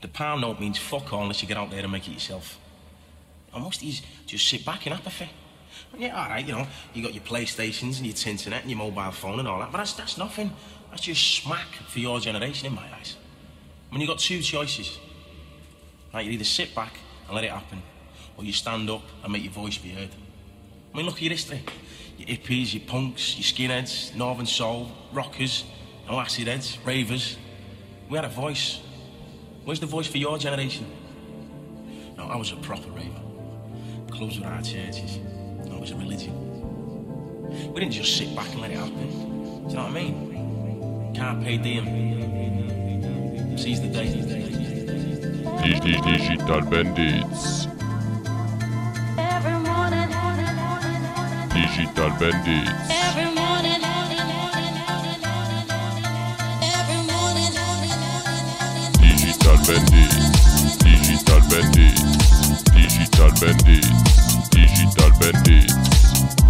The pound note means fuck all unless you get out there and make it yourself. Almost easy. Just sit back in apathy. Yeah, all right, you know, you got your PlayStations and your internet and your mobile phone and all that, but that's, that's nothing. That's just smack for your generation in my eyes. I mean, you got two choices. Right, you either sit back and let it happen, or you stand up and make your voice be heard. I mean, look at your history. Your hippies, your punks, your skinheads, northern soul, rockers, no acid heads, ravers. We had a voice. Where's the voice for your generation? No, I was a proper raver. Clubs with our churches. No, it was a religion. We didn't just sit back and let it happen. Do you know what I mean? Can't pay them. Seize the day. Digi- Digital Bandits. Digital Bandits. Digital Bandits. Digital Bandits. Digital Bandits. Digital Bandits.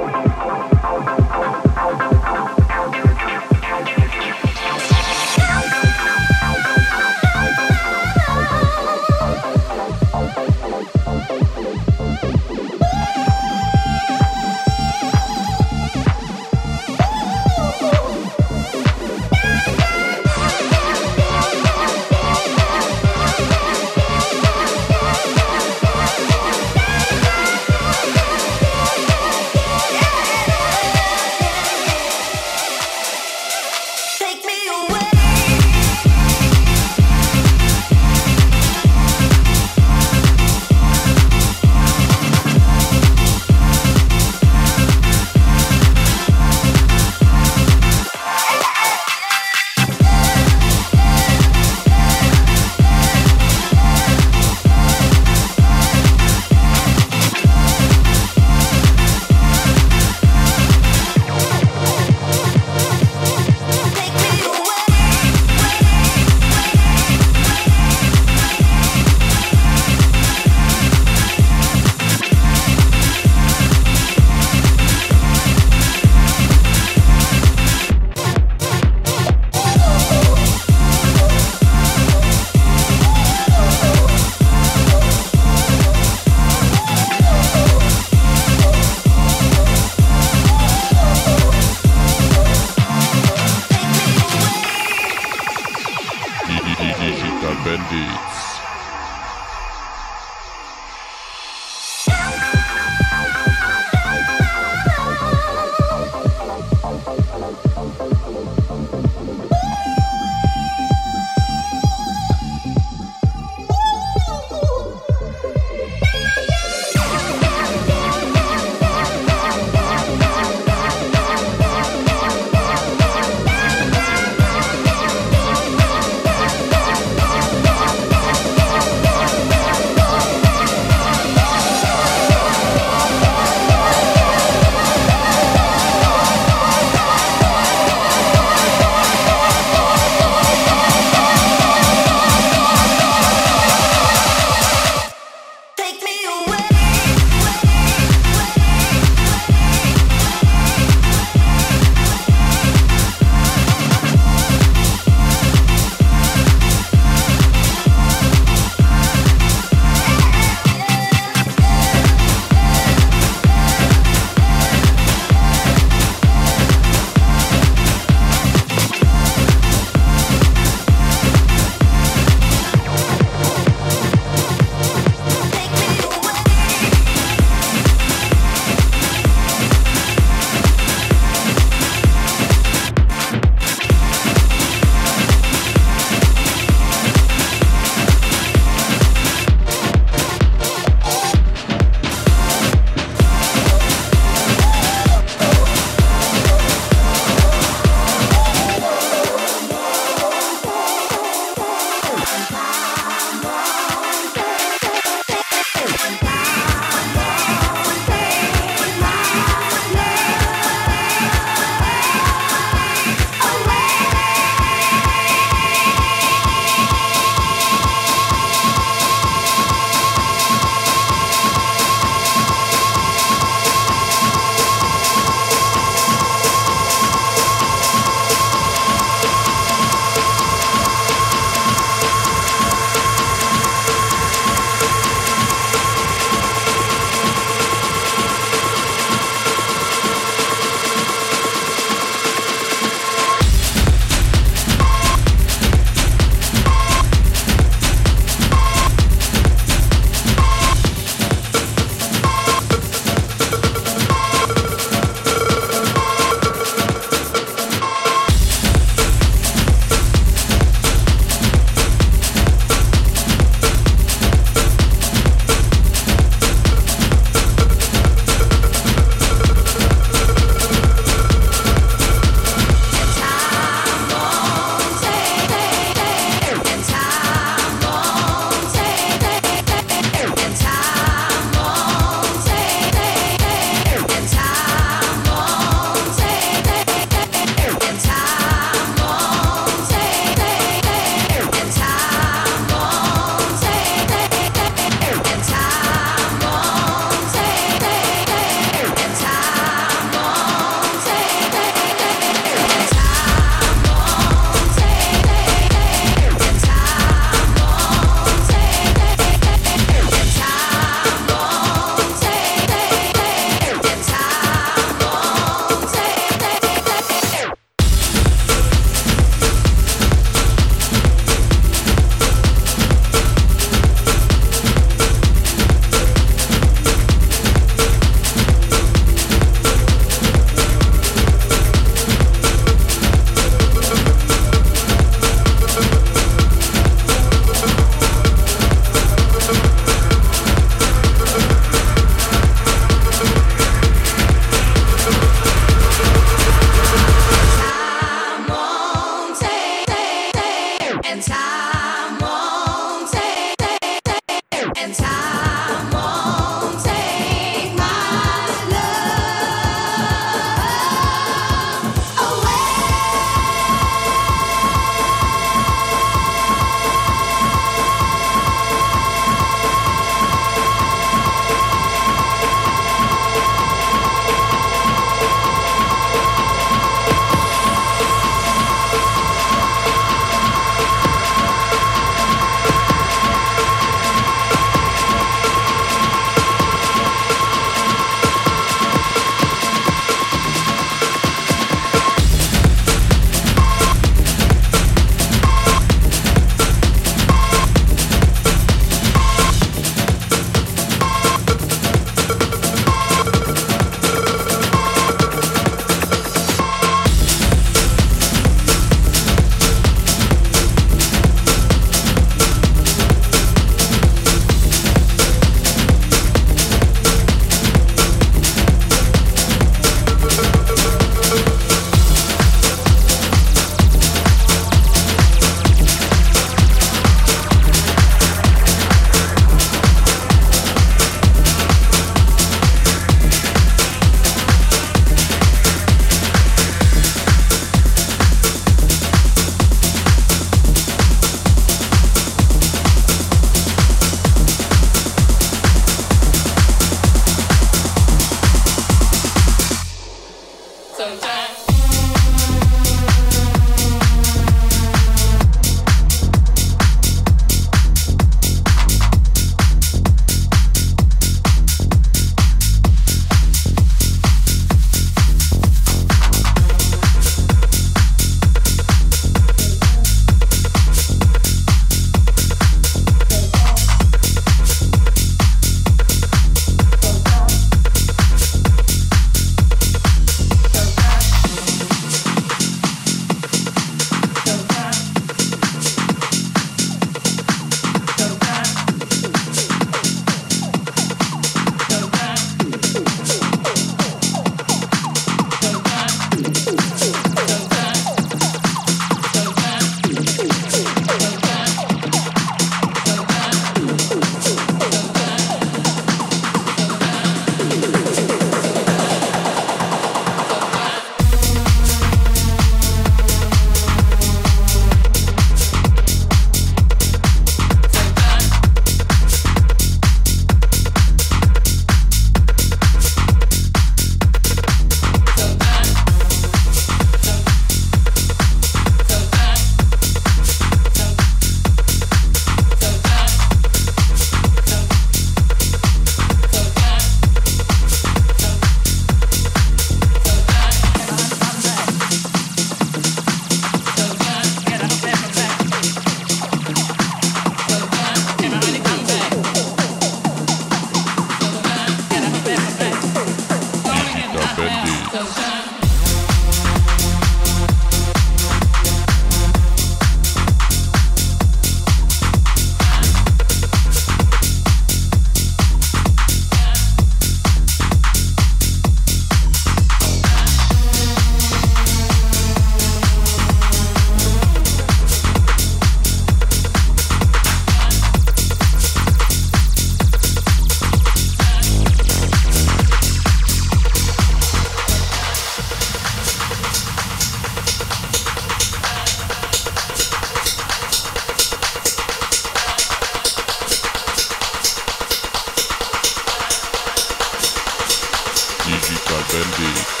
FMD.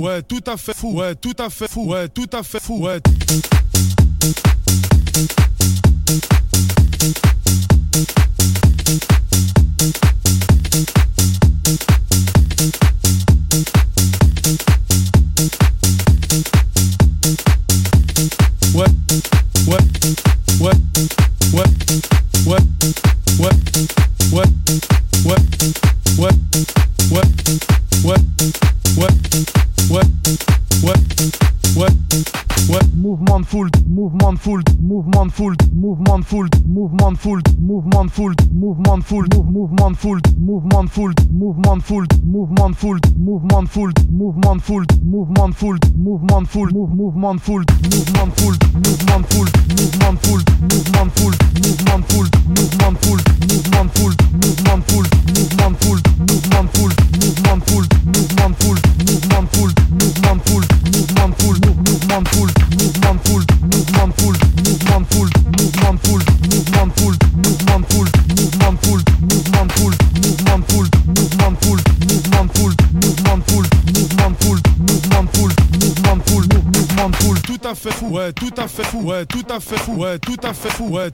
Ouais, tout à fait fou, ouais, tout à fait fou, ouais, tout à fait fou. Movement full, movement full, movement full, movement full, movement full, movement full, movement full, movement full, movement full, movement full, movement full, movement full, movement full, movement ouais, tout à fait fou, ouais, tout à fait fou, ouais, tout à fait fou, ouais.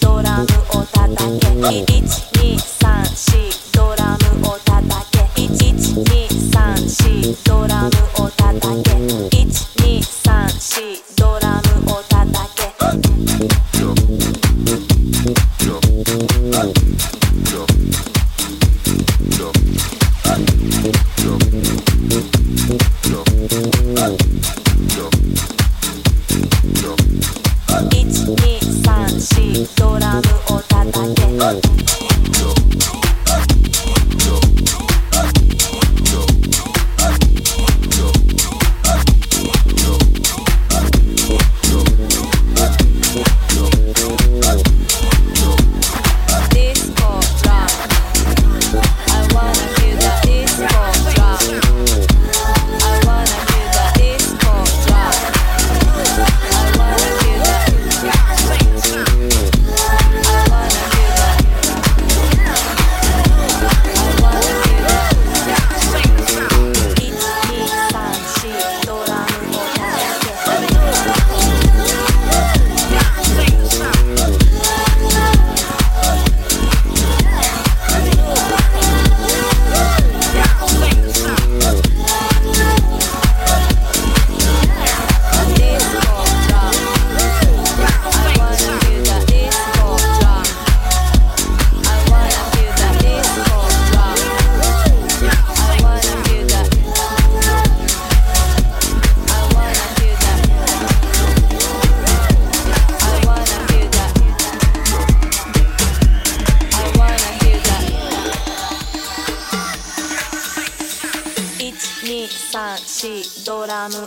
ドラムを叩け」「起立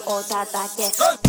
を叩け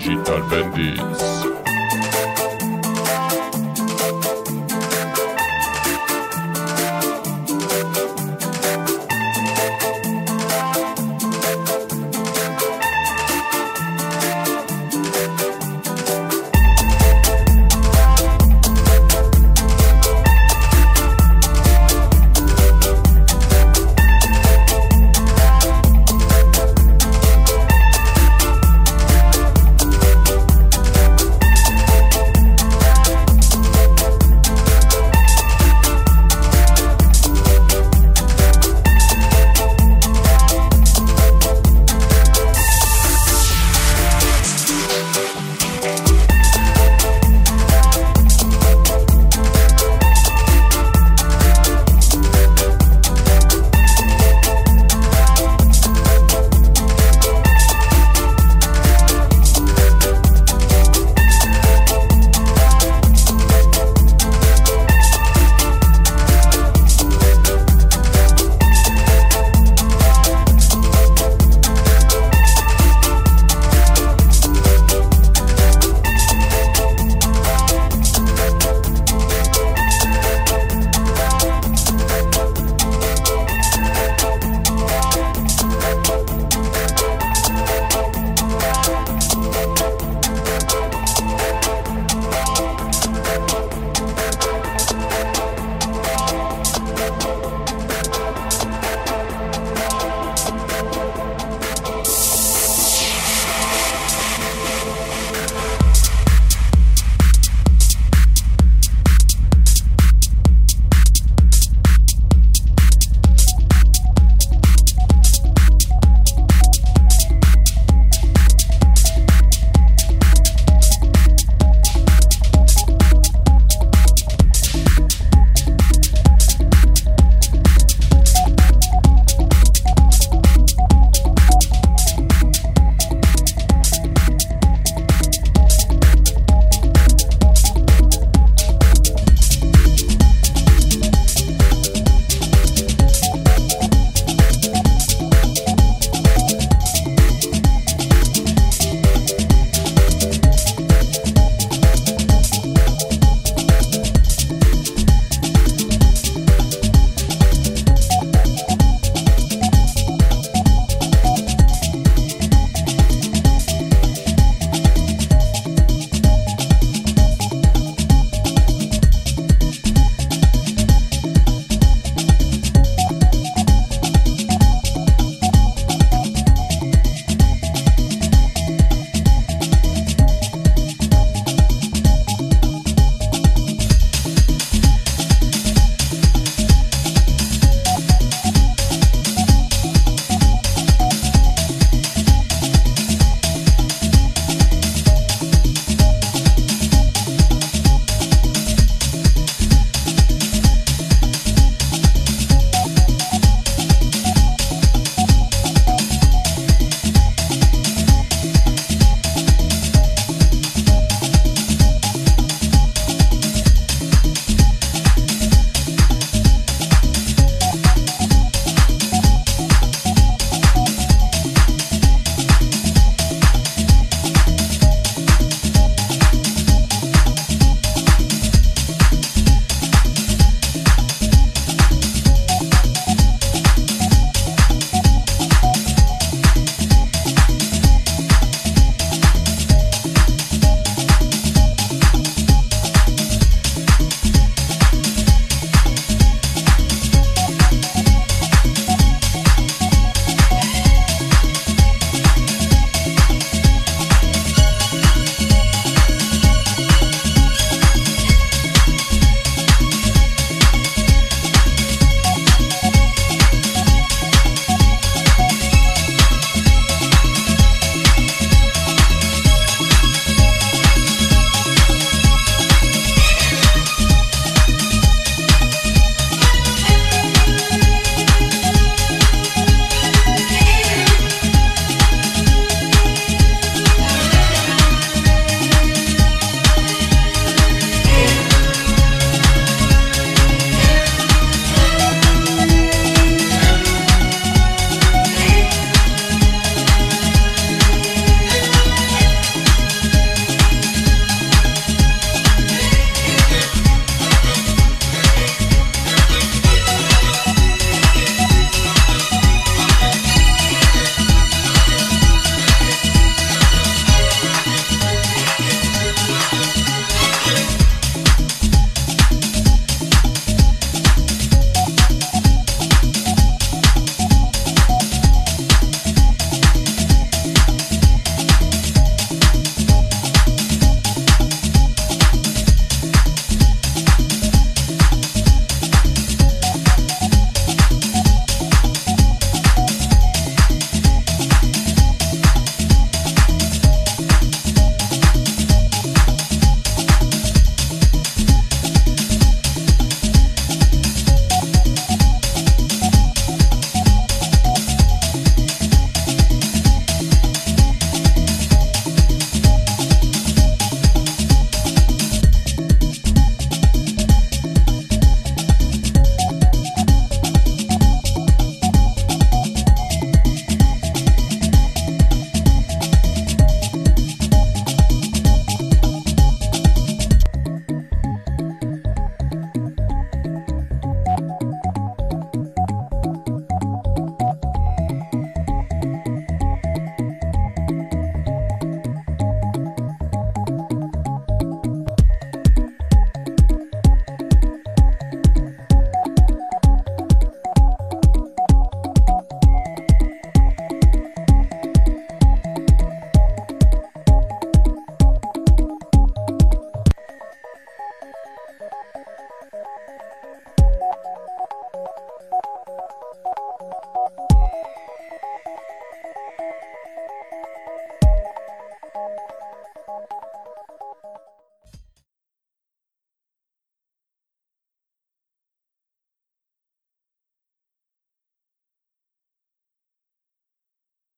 Digital Bandits.